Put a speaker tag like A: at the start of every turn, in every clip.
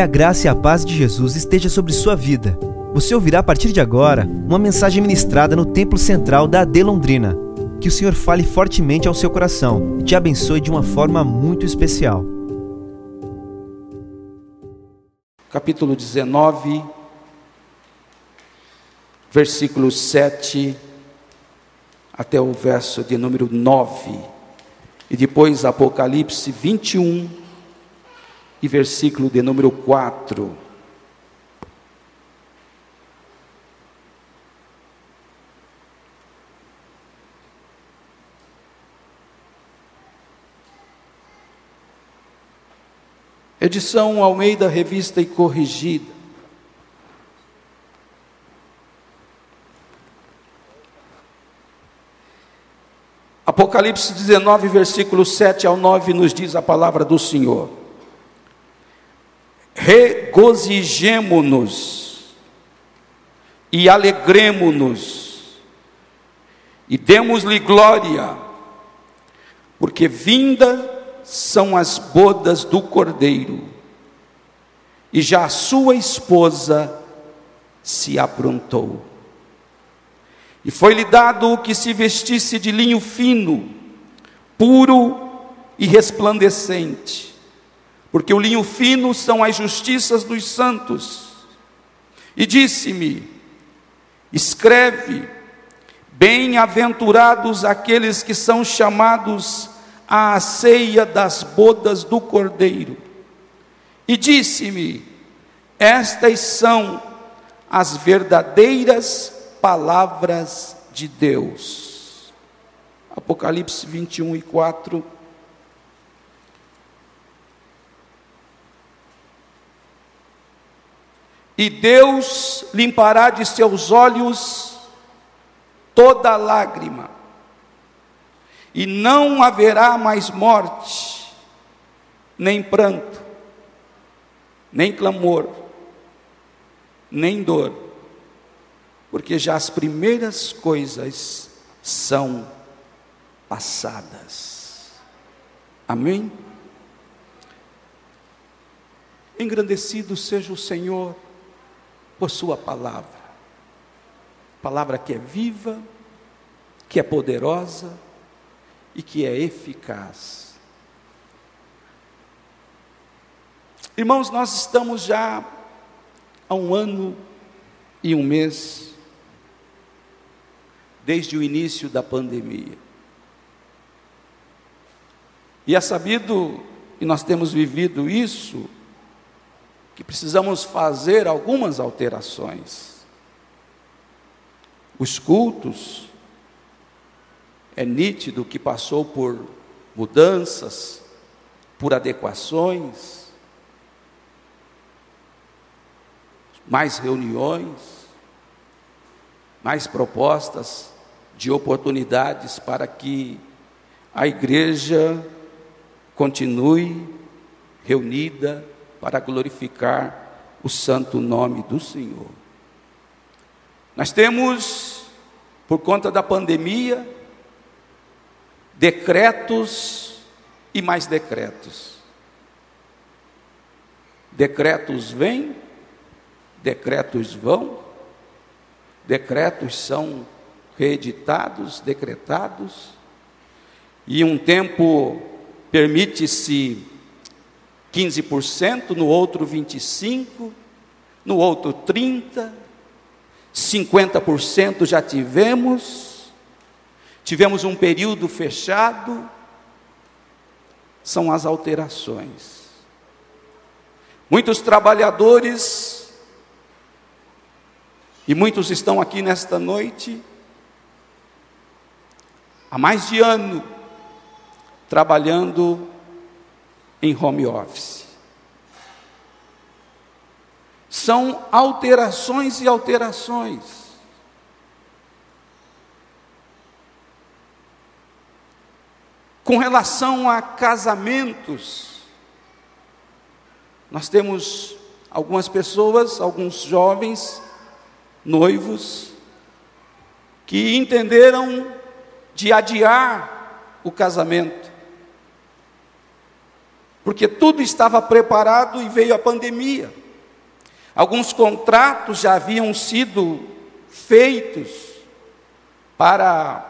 A: Que a graça e a paz de Jesus esteja sobre sua vida. Você ouvirá a partir de agora uma mensagem ministrada no Templo Central da AD Londrina. Que o Senhor fale fortemente ao seu coração e te abençoe de uma forma muito especial.
B: Capítulo 19, versículo 7 até o verso de número 9. E depois Apocalipse 21, e versículo de número 4. Edição Almeida Revista e Corrigida. Apocalipse 19, versículo 7 ao 9, nos diz a palavra do Senhor regozijemo-nos e alegremo-nos e demos-lhe glória, porque vinda são as bodas do Cordeiro, e já a sua esposa se aprontou. E foi-lhe dado que se vestisse de linho fino, puro e resplandecente, porque o linho fino são as justiças dos santos. E disse-me: Escreve, bem-aventurados aqueles que são chamados à ceia das bodas do Cordeiro. E disse-me: Estas são as verdadeiras palavras de Deus. Apocalipse 21 e 4. E Deus limpará de seus olhos toda lágrima, e não haverá mais morte, nem pranto, nem clamor, nem dor, porque já as primeiras coisas são passadas. Amém? Engrandecido seja o Senhor por Sua palavra. Palavra que é viva, que é poderosa e que é eficaz. Irmãos, nós estamos já há um ano e um mês desde o início da pandemia. E é sabido, e nós temos vivido isso, que precisamos fazer algumas alterações. Os cultos, é nítido que passou por mudanças, por adequações, mais reuniões, mais propostas de oportunidades para que a igreja continue reunida para glorificar o santo nome do Senhor. Nós temos, por conta da pandemia, decretos e mais decretos. Decretos vêm, decretos vão, decretos são reeditados, decretados, e um tempo permite-se 15%, no outro 25%, no outro 30%, 50% já tivemos, tivemos um período fechado, são as alterações. Muitos trabalhadores, e muitos estão aqui nesta noite, há mais de ano, trabalhando em home office. São alterações e alterações. Com relação a casamentos, nós temos algumas pessoas, alguns jovens, noivos, que entenderam de adiar o casamento porque tudo estava preparado e veio a pandemia. Alguns contratos já haviam sido feitos para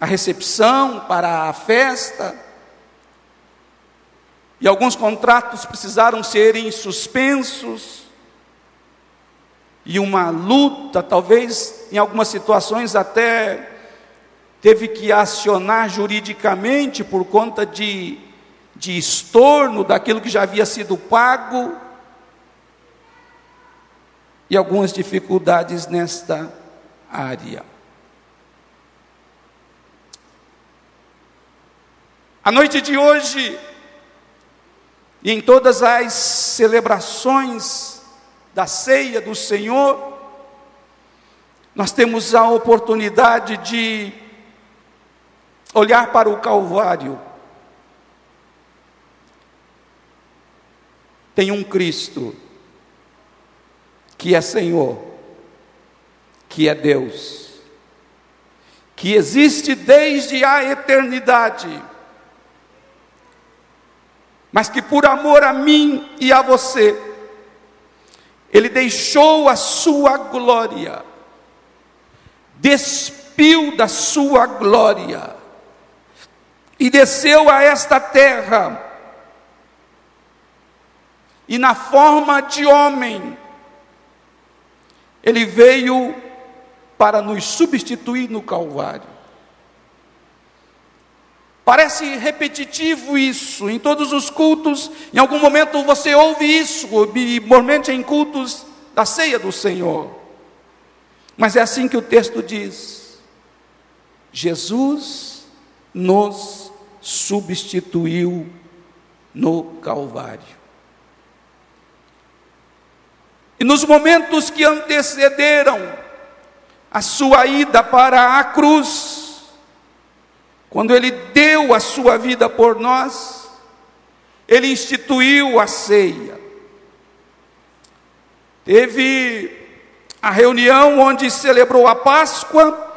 B: a recepção, para a festa, e alguns contratos precisaram serem suspensos, e uma luta, talvez em algumas situações até teve que acionar juridicamente por conta de, de estorno daquilo que já havia sido pago, e algumas dificuldades nesta área. A noite de hoje, e em todas as celebrações da ceia do Senhor, nós temos a oportunidade de olhar para o Calvário. Tem um Cristo que é Senhor, que é Deus, que existe desde a eternidade, mas que por amor a mim e a você, Ele deixou a sua glória, despiu da sua glória, e desceu a esta terra, e na forma de homem, ele veio para nos substituir no Calvário. Parece repetitivo isso, em todos os cultos, em algum momento você ouve isso, normalmente em cultos da ceia do Senhor. Mas é assim que o texto diz: Jesus nos substituiu no Calvário. E nos momentos que antecederam a sua ida para a cruz, quando ele deu a sua vida por nós, ele instituiu a ceia. Teve a reunião onde celebrou a Páscoa,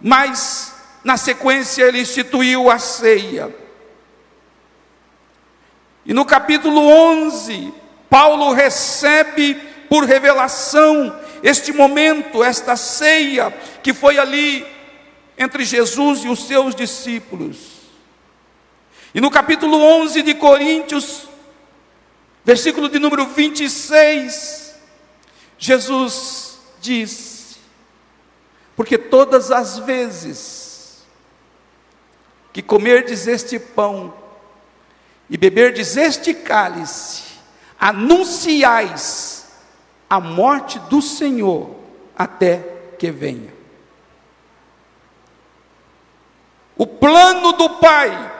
B: mas na sequência ele instituiu a ceia. E no capítulo 11, Paulo recebe por revelação, este momento, esta ceia que foi ali entre Jesus e os seus discípulos. E no capítulo 11 de Coríntios, versículo de número 26, Jesus diz: Porque todas as vezes que comerdes este pão e beberdes este cálice, anunciais a morte do Senhor até que venha. O plano do Pai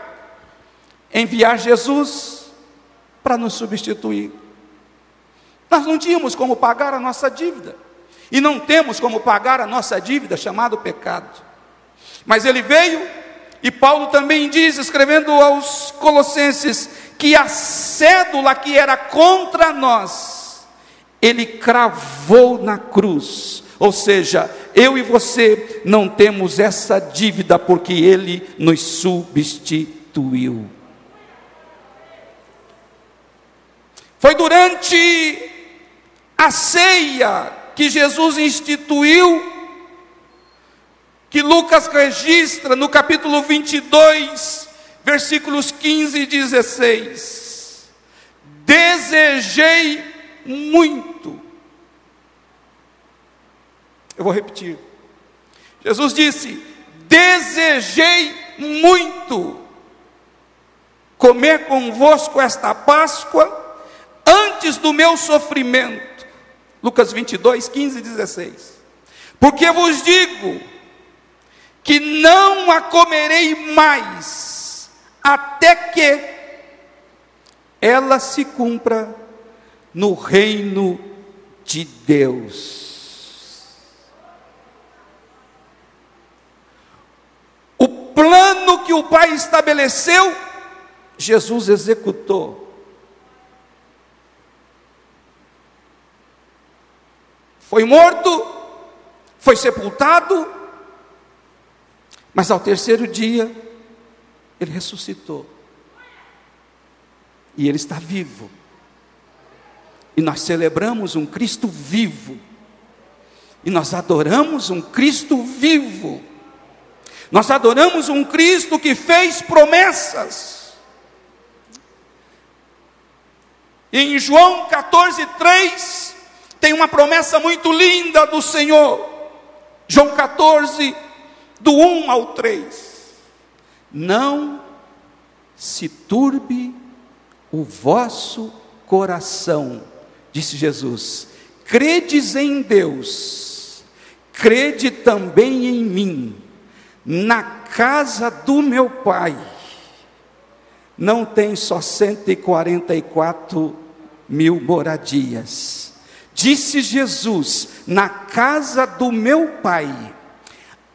B: enviar Jesus para nos substituir. Nós não tínhamos como pagar a nossa dívida. E não temos como pagar a nossa dívida chamado pecado. Mas ele veio, e Paulo também diz, escrevendo aos Colossenses, que a cédula que era contra nós, ele cravou na cruz. Ou seja, eu e você não temos essa dívida porque ele nos substituiu. Foi durante a ceia que Jesus instituiu, que Lucas registra no capítulo 22, versículos 15 e 16. Desejei muito. Eu vou repetir. Jesus disse: Desejei muito comer convosco esta Páscoa antes do meu sofrimento. Lucas 22, 15 e 16. Porque vos digo que não a comerei mais, até que ela se cumpra no reino de Deus. O plano que o Pai estabeleceu, Jesus executou. Foi morto, foi sepultado, mas ao terceiro dia, ele ressuscitou. E Ele está vivo. E nós celebramos um Cristo vivo. E nós adoramos um Cristo vivo. Nós adoramos um Cristo que fez promessas. E em João 14, 3, tem uma promessa muito linda do Senhor. João 14, do 1 ao 3. Não se turbe o vosso coração, disse Jesus. Credes em Deus, crede também em mim na casa do meu pai não tem só 144 mil moradias. Disse Jesus: na casa do meu pai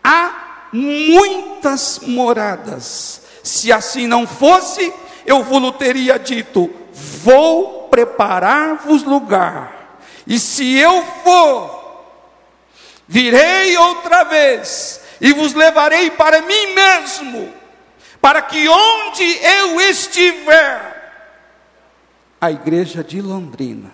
B: há muitas moradas. Se assim não fosse, eu vos teria dito: vou preparar-vos lugar. E se eu for, virei outra vez e vos levarei para mim mesmo, para que onde eu estiver, a igreja de Londrina,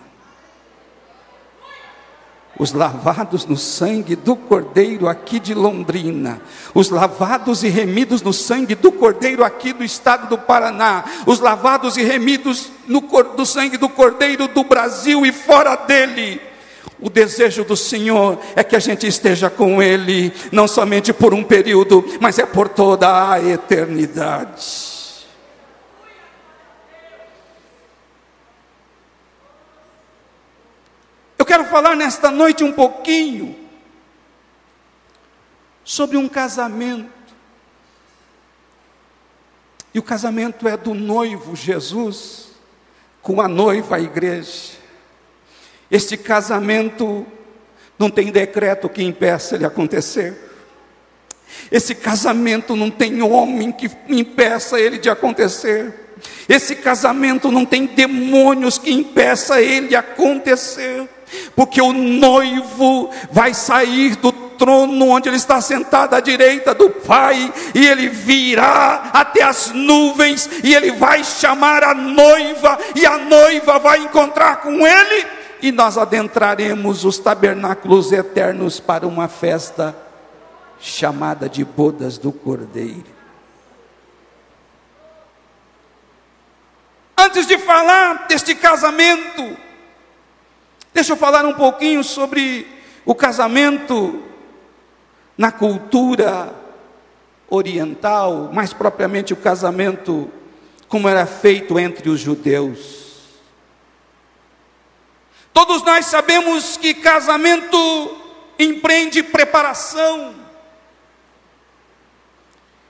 B: os lavados no sangue do Cordeiro aqui de Londrina, os lavados e remidos no sangue do Cordeiro aqui do estado do Paraná, os lavados e remidos no do sangue do Cordeiro do Brasil e fora dele, o desejo do Senhor é que a gente esteja com Ele, não somente por um período, mas é por toda a eternidade. Eu quero falar nesta noite um pouquinho sobre um casamento. E o casamento é do noivo Jesus com a noiva, a igreja. Este casamento não tem decreto que impeça ele acontecer. Esse casamento não tem homem que impeça ele de acontecer. Esse casamento não tem demônios que impeça ele acontecer. Porque o noivo vai sair do trono onde ele está sentado à direita do Pai, e ele virá até as nuvens, e ele vai chamar a noiva, e a noiva vai encontrar com ele e nós adentraremos os tabernáculos eternos para uma festa chamada de bodas do Cordeiro. Antes de falar deste casamento, deixa eu falar um pouquinho sobre o casamento na cultura oriental, mais propriamente o casamento como era feito entre os judeus. Todos nós sabemos que casamento empreende preparação,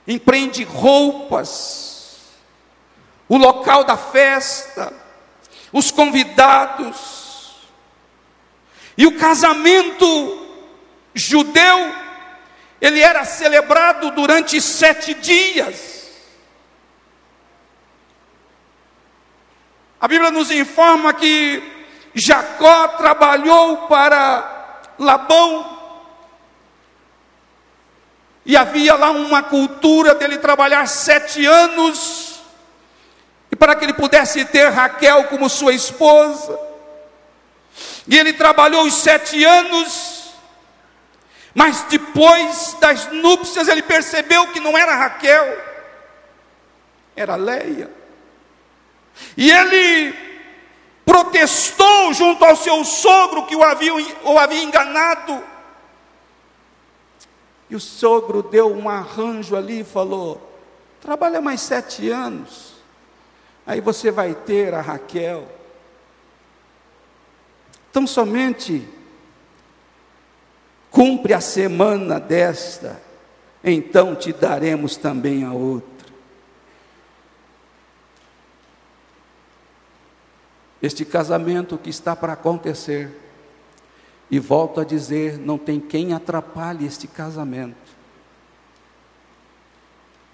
B: empreende roupas, o local da festa, os convidados. E o casamento judeu, ele era celebrado durante sete dias. A Bíblia nos informa que Jacó trabalhou para Labão, e havia lá uma cultura dele trabalhar sete anos, e para que ele pudesse ter Raquel como sua esposa, e ele trabalhou os sete anos, mas depois das núpcias ele percebeu que não era Raquel, era Leia, e ele protestou junto ao seu sogro que o havia, o havia enganado. E o sogro deu um arranjo ali e falou: trabalha mais sete anos, aí você vai ter a Raquel. Então somente cumpre a semana desta, então te daremos também a outra. este casamento que está para acontecer. E volto a dizer: não tem quem atrapalhe este casamento.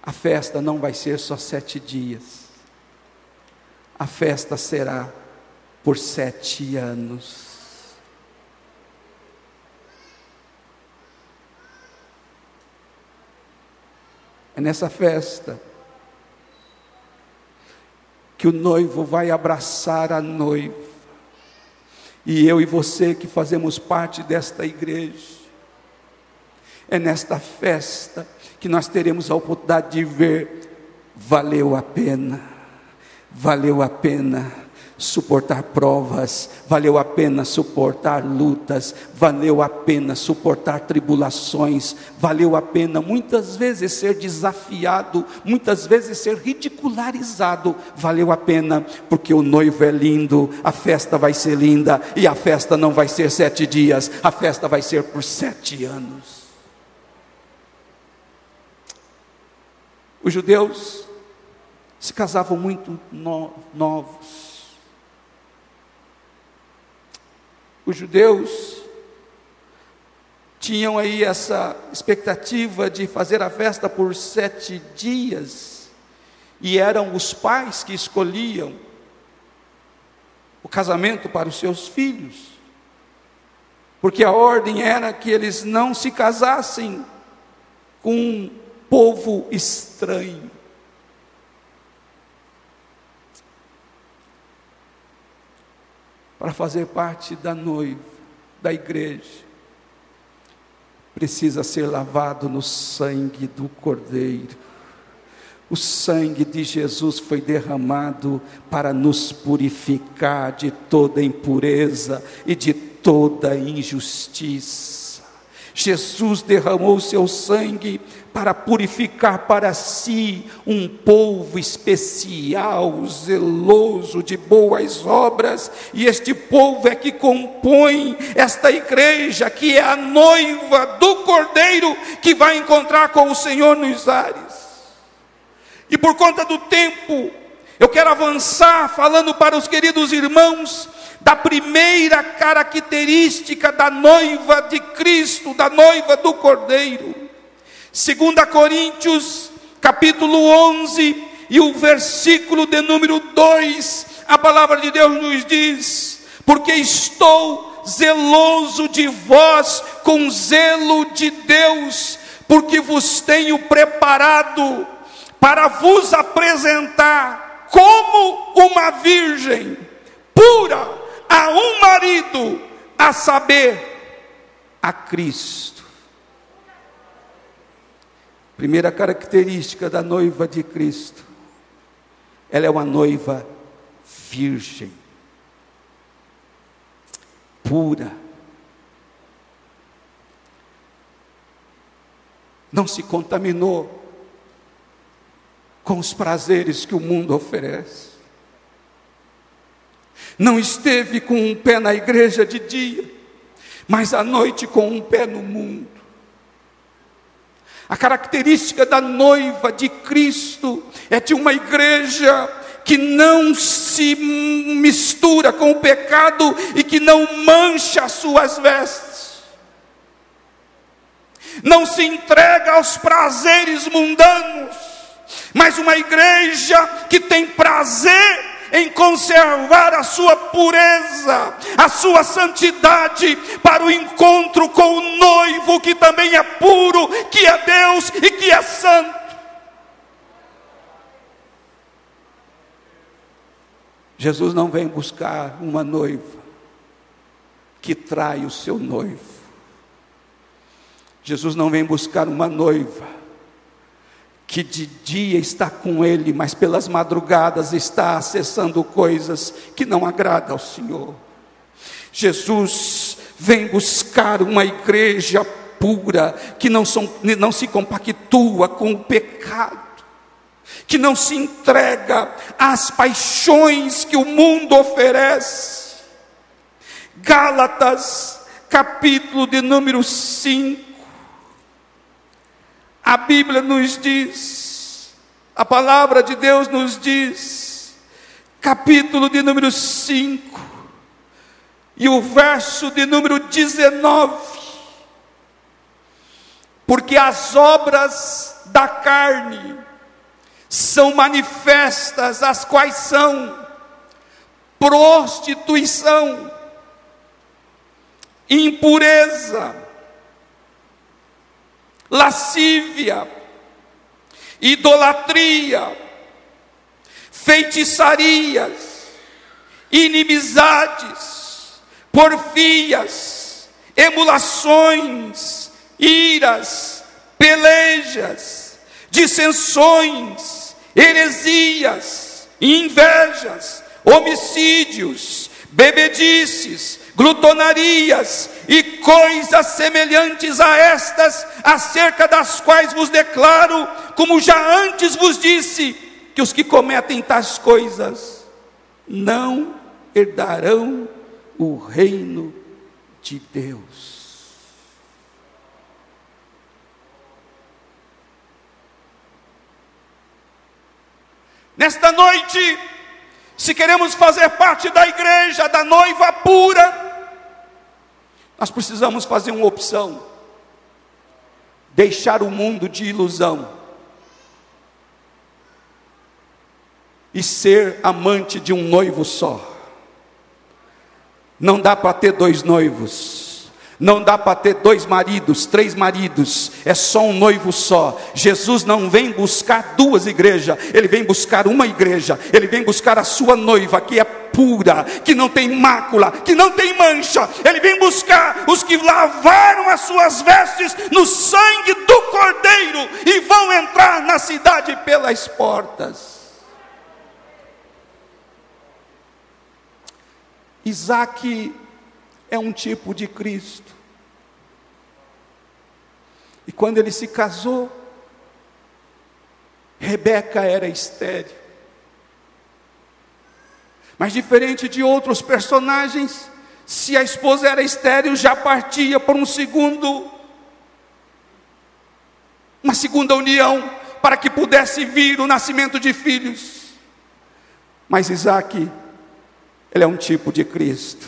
B: A festa não vai ser só sete dias, a festa será por sete anos. É nessa festa que o noivo vai abraçar a noiva. E eu e você que fazemos parte desta igreja, é nesta festa que nós teremos a oportunidade de ver, valeu a pena, valeu a pena suportar provas, valeu a pena suportar lutas, valeu a pena suportar tribulações, valeu a pena muitas vezes ser desafiado, muitas vezes ser ridicularizado, valeu a pena, porque o noivo é lindo, a festa vai ser linda, e a festa não vai ser sete dias, a festa vai ser por sete anos. Os judeus se casavam muito no, novos, Os judeus tinham aí essa expectativa de fazer a festa por sete dias, e eram os pais que escolhiam o casamento para os seus filhos, porque a ordem era que eles não se casassem com um povo estranho. Para fazer parte da noiva, da igreja, precisa ser lavado no sangue do Cordeiro. O sangue de Jesus foi derramado para nos purificar de toda impureza e de toda injustiça. Jesus derramou seu sangue para purificar para si um povo especial, zeloso de boas obras, e este povo é que compõe esta igreja, que é a noiva do Cordeiro que vai encontrar com o Senhor nos ares. E por conta do tempo, eu quero avançar falando para os queridos irmãos da primeira característica da noiva de Cristo, da noiva do Cordeiro. 2 Coríntios, capítulo 11, e o versículo de número 2, a palavra de Deus nos diz: Porque estou zeloso de vós com zelo de Deus, porque vos tenho preparado para vos apresentar como uma virgem pura a um marido, a saber, a Cristo. Primeira característica da noiva de Cristo, ela é uma noiva virgem, pura, não se contaminou com os prazeres que o mundo oferece. Não esteve com um pé na igreja de dia, mas à noite com um pé no mundo. A característica da noiva de Cristo é de uma igreja que não se mistura com o pecado e que não mancha as suas vestes, não se entrega aos prazeres mundanos, mas uma igreja que tem prazer em conservar a sua pureza, a sua santidade, para o encontro com o noivo que também é puro, que é Deus e que é santo. Jesus não vem buscar uma noiva que trai o seu noivo. Jesus não vem buscar uma noiva que de dia está com Ele, mas pelas madrugadas está acessando coisas que não agradam ao Senhor. Jesus vem buscar uma igreja pura, que não, são, não se compactua com o pecado, que não se entrega às paixões que o mundo oferece. Gálatas, capítulo de número 5 a Bíblia nos diz, a palavra de Deus nos diz, capítulo de número 5, e o verso de número 19, porque as obras da carne são manifestas, as quais são prostituição, impureza, lascívia, idolatria, feitiçarias, inimizades, porfias, emulações, iras, pelejas, dissensões, heresias, invejas, homicídios, bebedices, glutonarias e coisas semelhantes a estas, acerca das quais vos declaro, como já antes vos disse, que os que cometem tais coisas não herdarão o reino de Deus. Nesta noite, se queremos fazer parte da igreja, da noiva pura, nós precisamos fazer uma opção: deixar o mundo de ilusão e ser amante de um noivo só. Não dá para ter dois noivos. Não dá para ter dois maridos, três maridos, é só um noivo só. Jesus não vem buscar duas igrejas, ele vem buscar uma igreja, ele vem buscar a sua noiva, que é pura, que não tem mácula, que não tem mancha. Ele vem buscar os que lavaram as suas vestes no sangue do Cordeiro e vão entrar na cidade pelas portas. Isaac é um tipo de Cristo. E quando ele se casou, Rebeca era estéril. Mas diferente de outros personagens, se a esposa era estéril, já partia por um segundo, uma segunda união, para que pudesse vir o nascimento de filhos. Mas Isaac ele é um tipo de Cristo.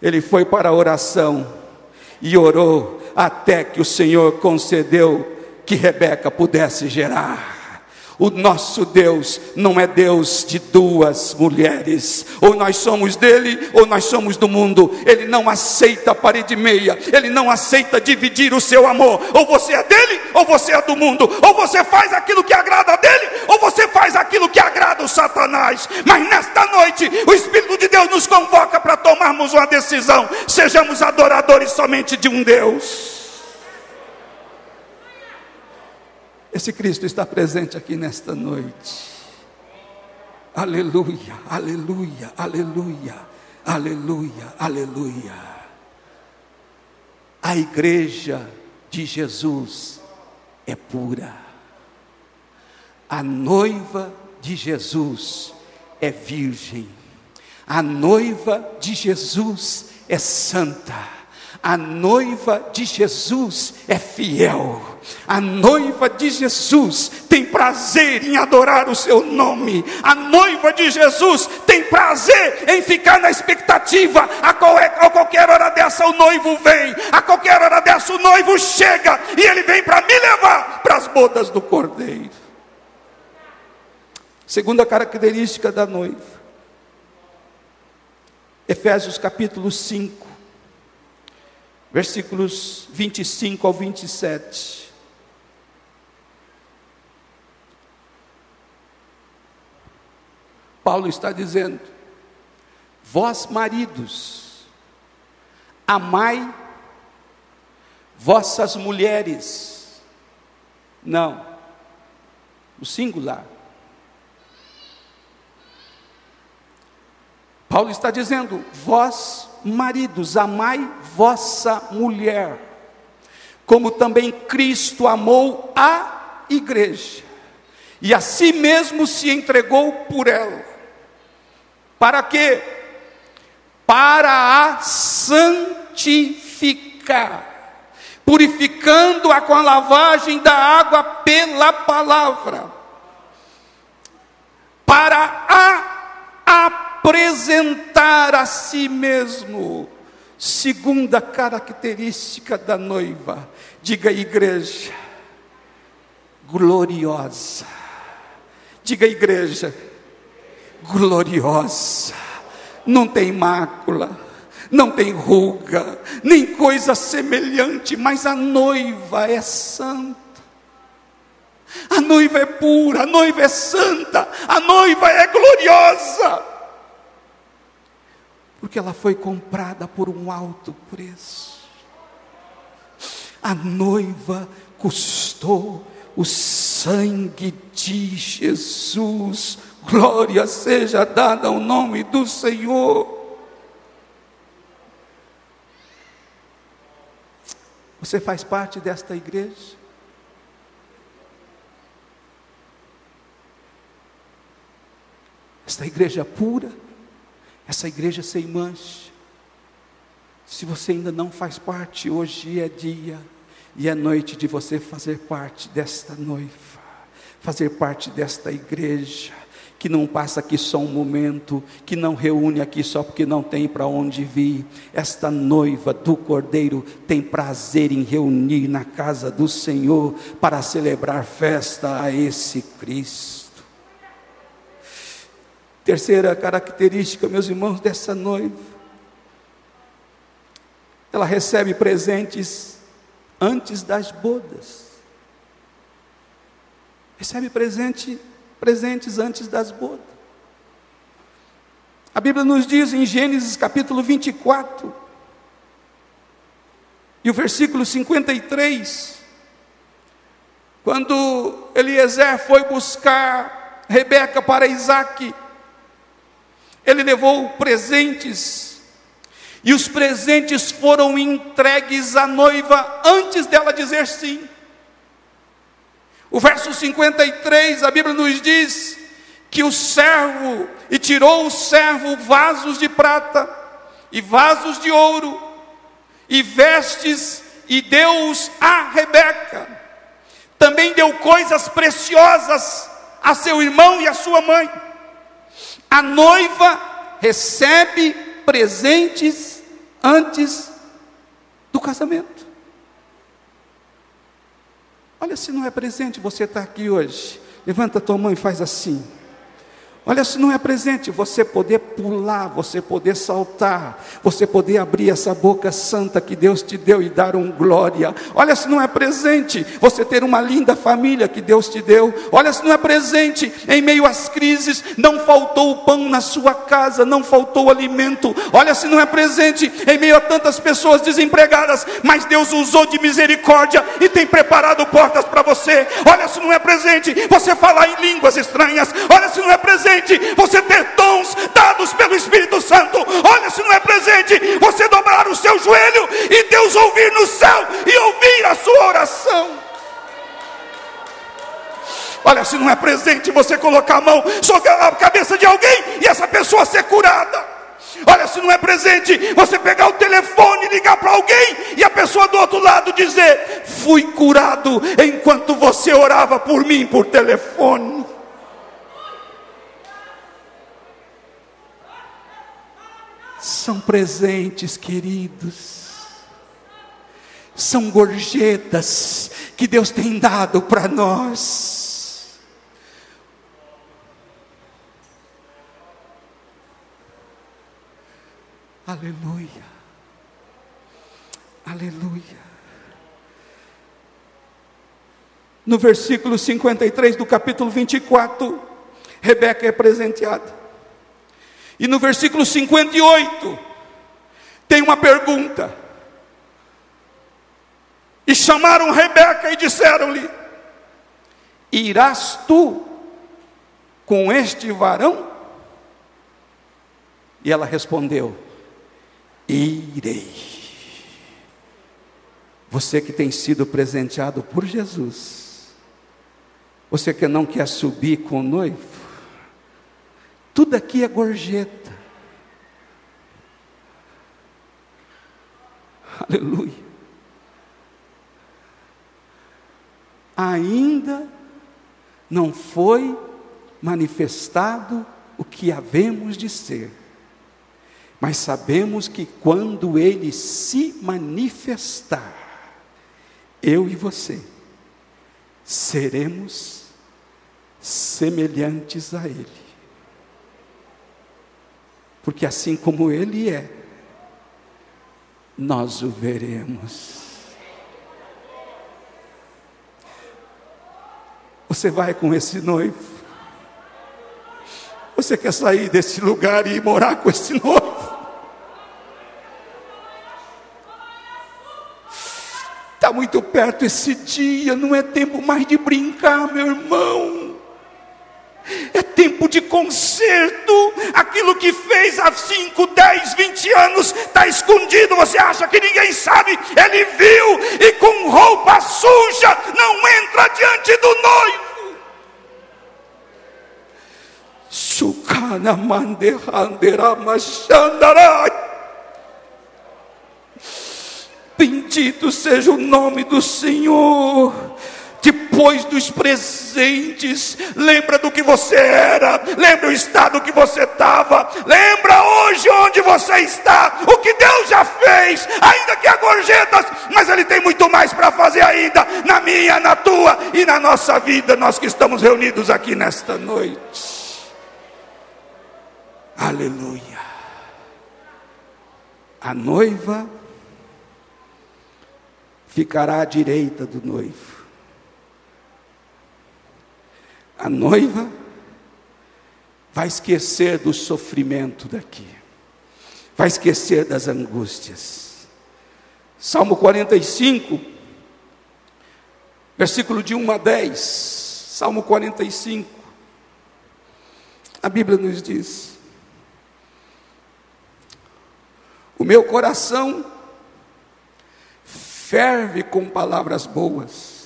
B: Ele foi para a oração e orou até que o Senhor concedeu que Rebeca pudesse gerar. O nosso Deus não é Deus de duas mulheres. Ou nós somos dele, ou nós somos do mundo. Ele não aceita parede meia. Ele não aceita dividir o seu amor. Ou você é dele, ou você é do mundo. Ou você faz aquilo que agrada a dele, ou você faz aquilo que agrada o Satanás. Mas nesta noite, o Espírito de Deus nos convoca para tomarmos uma decisão. Sejamos adoradores somente de um Deus. Esse Cristo está presente aqui nesta noite. Aleluia, aleluia, aleluia, aleluia, aleluia. A igreja de Jesus é pura. A noiva de Jesus é virgem. A noiva de Jesus é santa. A noiva de Jesus é fiel. A noiva de Jesus tem prazer em adorar o seu nome. A noiva de Jesus tem prazer em ficar na expectativa. A, qualquer hora dessa o noivo vem. A qualquer hora dessa o noivo chega. E ele vem para me levar para as bodas do cordeiro. Segunda característica da noiva. Efésios capítulo 5 versículos 25 ao 27. Paulo está dizendo: Vós maridos, amai vossas mulheres. Não, o singular. Paulo está dizendo: Vós maridos, amai vossa mulher, como também Cristo amou a igreja, e a si mesmo se entregou por ela. Para quê? Para a santificar, purificando-a com a lavagem da água pela palavra, para a apresentar a si mesmo. Segunda característica da noiva, diga igreja, gloriosa. Diga igreja, gloriosa. Não tem mácula, não tem ruga, nem coisa semelhante, mas a noiva é santa. A noiva é pura, a noiva é santa, a noiva é gloriosa. Porque ela foi comprada por um alto preço. A noiva custou o sangue de Jesus. Glória seja dada ao nome do Senhor. Você faz parte desta igreja? Esta igreja pura, essa igreja sem mancha. Se você ainda não faz parte, hoje é dia e é noite de você fazer parte desta noiva, fazer parte desta igreja, que não passa aqui só um momento, que não reúne aqui só porque não tem para onde vir. Esta noiva do Cordeiro tem prazer em reunir na casa do Senhor para celebrar festa a esse Cristo. Terceira característica, meus irmãos, dessa noiva, ela recebe presentes antes das bodas. Recebe presente, presentes antes das bodas. A Bíblia nos diz em Gênesis capítulo 24, e o versículo 53, quando Eliezer foi buscar Rebeca para Isaac, ele levou presentes e os presentes foram entregues à noiva antes dela dizer sim. O verso 53, a Bíblia nos diz que o servo, e tirou o servo vasos de prata, e vasos de ouro, e vestes, e deu-os a Rebeca. Também deu coisas preciosas a seu irmão e a sua mãe. A noiva recebe presentes antes do casamento. Olha se não é presente você está aqui hoje. Levanta tua mão e faz assim. Olha se não é presente você poder pular, você poder saltar, você poder abrir essa boca santa que Deus te deu e dar um glória. Olha se não é presente você ter uma linda família que Deus te deu. Olha se não é presente em meio às crises, não faltou o pão na sua casa, não faltou o alimento. Olha se não é presente em meio a tantas pessoas desempregadas, mas Deus usou de misericórdia e tem preparado portas para você. Olha se não é presente você falar em línguas estranhas. Olha se não é presente presente você ter dons dados pelo Espírito Santo. Olha, se não é presente você dobrar o seu joelho e Deus ouvir no céu e ouvir a sua oração. Olha, se não é presente você colocar a mão sobre a cabeça de alguém e essa pessoa ser curada. Olha, se não é presente, você pegar o telefone e ligar para alguém e a pessoa do outro lado dizer: Fui curado enquanto você orava por mim por telefone. São presentes, queridos, são gorjetas que Deus tem dado para nós. Aleluia, aleluia. No versículo 53 do capítulo 24, Rebeca é presenteada. E no versículo 58, tem uma pergunta. E chamaram Rebeca e disseram-lhe: Irás tu com este varão? E ela respondeu: Irei. Você que tem sido presenteado por Jesus, você que não quer subir com o noivo, tudo aqui é gorjeta. Aleluia. Ainda não foi manifestado o que havemos de ser, mas sabemos que quando ele se manifestar, eu e você seremos semelhantes a ele porque assim como Ele é, nós o veremos. Você vai com esse noivo? Você quer sair desse lugar e ir morar com esse noivo? Está muito perto esse dia, não é tempo mais de brincar, meu irmão. É tempo de conserto. Aquilo que fez há 5, 10, 20 anos está escondido. Você acha que ninguém sabe? Ele viu e com roupa suja não entra diante do noivo. Sukana mandehandera machandarai. Bendito seja o nome do Senhor. Depois dos presentes, lembra do que você era, lembra o estado que você estava, lembra hoje onde você está, o que Deus já fez, ainda que há gorjetas, mas Ele tem muito mais para fazer ainda, na minha, na tua e na nossa vida, nós que estamos reunidos aqui nesta noite. Aleluia. A noiva ficará à direita do noivo. A noiva vai esquecer do sofrimento daqui, vai esquecer das angústias. Salmo 45, versículo de 1 a 10. Salmo 45. A Bíblia nos diz: O meu coração ferve com palavras boas.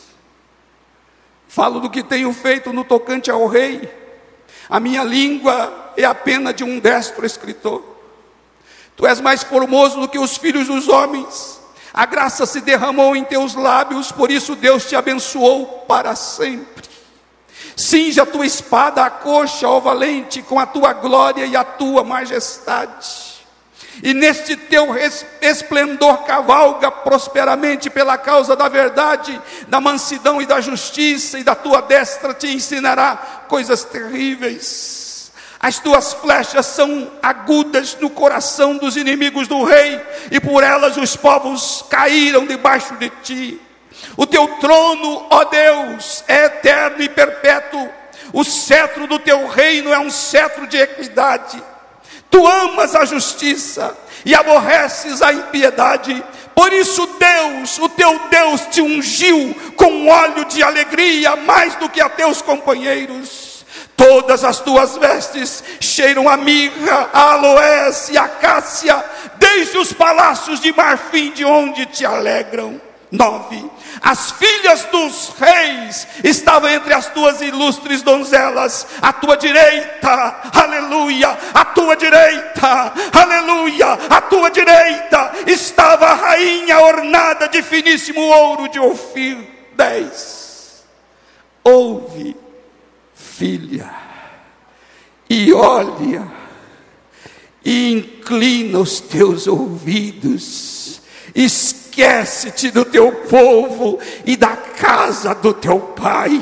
B: Falo do que tenho feito no tocante ao rei. A minha língua é a pena de um destro escritor. Tu és mais formoso do que os filhos dos homens. A graça se derramou em teus lábios, por isso Deus te abençoou para sempre. Cinja a tua espada à coxa, ó valente, com a tua glória e a tua majestade e neste teu esplendor cavalga prosperamente pela causa da verdade, da mansidão e da justiça, e da tua destra te ensinará coisas terríveis. As tuas flechas são agudas no coração dos inimigos do rei, e por elas os povos caíram debaixo de ti. O teu trono, ó Deus, é eterno e perpétuo. O cetro do teu reino é um cetro de equidade Tu amas a justiça e aborreces a impiedade. Por isso, Deus, o teu Deus, te ungiu com óleo de alegria mais do que a teus companheiros. Todas as tuas vestes cheiram a mirra, a aloés e a cássia, desde os palácios de marfim de onde te alegram. 9. As filhas dos reis estavam entre as tuas ilustres donzelas, à tua direita, aleluia, à tua direita, aleluia, à tua direita estava a rainha ornada de finíssimo ouro de Ofir. 10. Ouve, filha, e olha, e inclina os teus ouvidos, escuta esquece-te do teu povo e da casa do teu pai.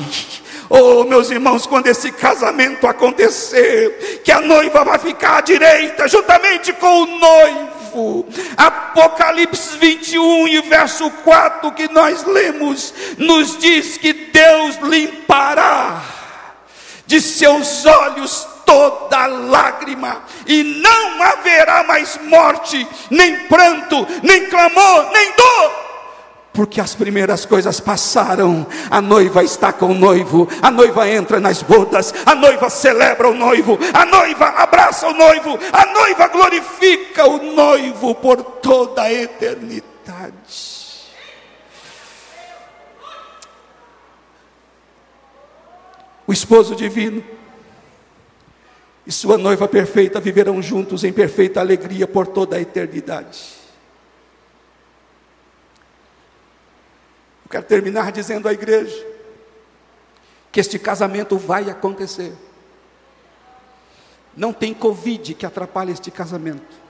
B: Oh, meus irmãos, quando esse casamento acontecer, que a noiva vai ficar à direita, juntamente com o noivo. Apocalipse 21 e verso 4 que nós lemos, nos diz que Deus limpará de seus olhos toda lágrima, e não haverá mais morte, nem pranto, nem clamor, nem dor. Porque as primeiras coisas passaram, a noiva está com o noivo, a noiva entra nas bodas, a noiva celebra o noivo, a noiva abraça o noivo, a noiva glorifica o noivo por toda a eternidade. O esposo divino e sua noiva perfeita viverão juntos em perfeita alegria por toda a eternidade. Eu quero terminar dizendo à igreja que este casamento vai acontecer. Não tem Covid que atrapalhe este casamento.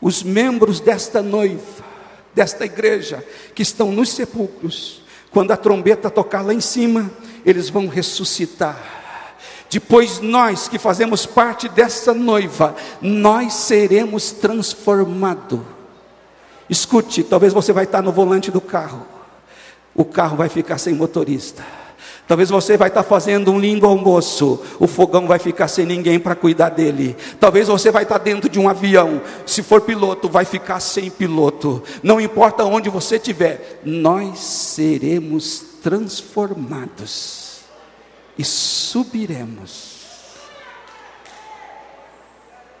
B: Os membros desta noiva, desta igreja, que estão nos sepulcros, quando a trombeta tocar lá em cima, eles vão ressuscitar depois nós que fazemos parte dessa noiva, nós seremos transformados. Escute, talvez você vai estar no volante do carro. O carro vai ficar sem motorista. Talvez você vai estar fazendo um lindo almoço, o fogão vai ficar sem ninguém para cuidar dele. Talvez você vai estar dentro de um avião, se for piloto, vai ficar sem piloto. Não importa onde você estiver, nós seremos transformados e subiremos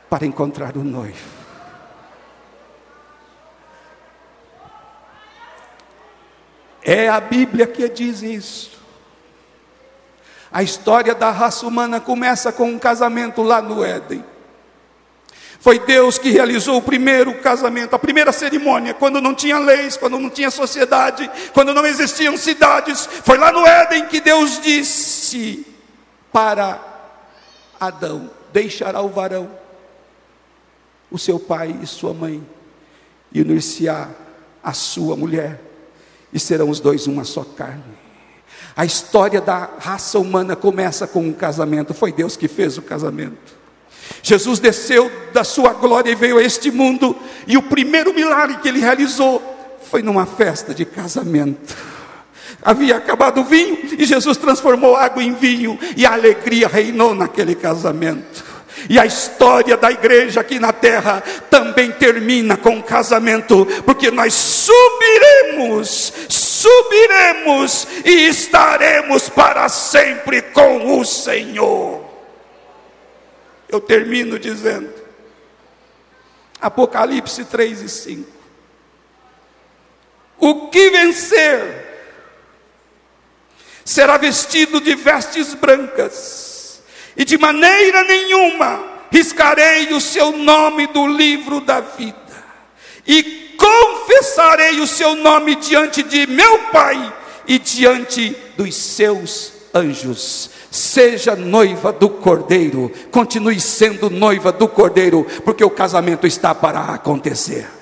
B: para encontrar o noivo. É a Bíblia que diz isso. A história da raça humana começa com um casamento lá no Éden. Foi Deus que realizou o primeiro casamento, a primeira cerimônia, quando não tinha leis, quando não tinha sociedade, quando não existiam cidades. Foi lá no Éden que Deus disse para Adão: Deixará o varão, o seu pai e sua mãe, e unir-se-á a sua mulher, e serão os dois uma só carne. A história da raça humana começa com um casamento, foi Deus que fez o casamento. Jesus desceu da sua glória e veio a este mundo, e o primeiro milagre que ele realizou foi numa festa de casamento. Havia acabado o vinho e Jesus transformou água em vinho, e a alegria reinou naquele casamento. E a história da igreja aqui na terra também termina com o casamento, porque nós subiremos, subiremos e estaremos para sempre com o Senhor. Eu termino dizendo, Apocalipse 3 e 5: O que vencer será vestido de vestes brancas e de maneira nenhuma riscarei o seu nome do livro da vida, e confessarei o seu nome diante de meu Pai e diante dos seus anjos. Seja noiva do Cordeiro, continue sendo noiva do Cordeiro, porque o casamento está para acontecer.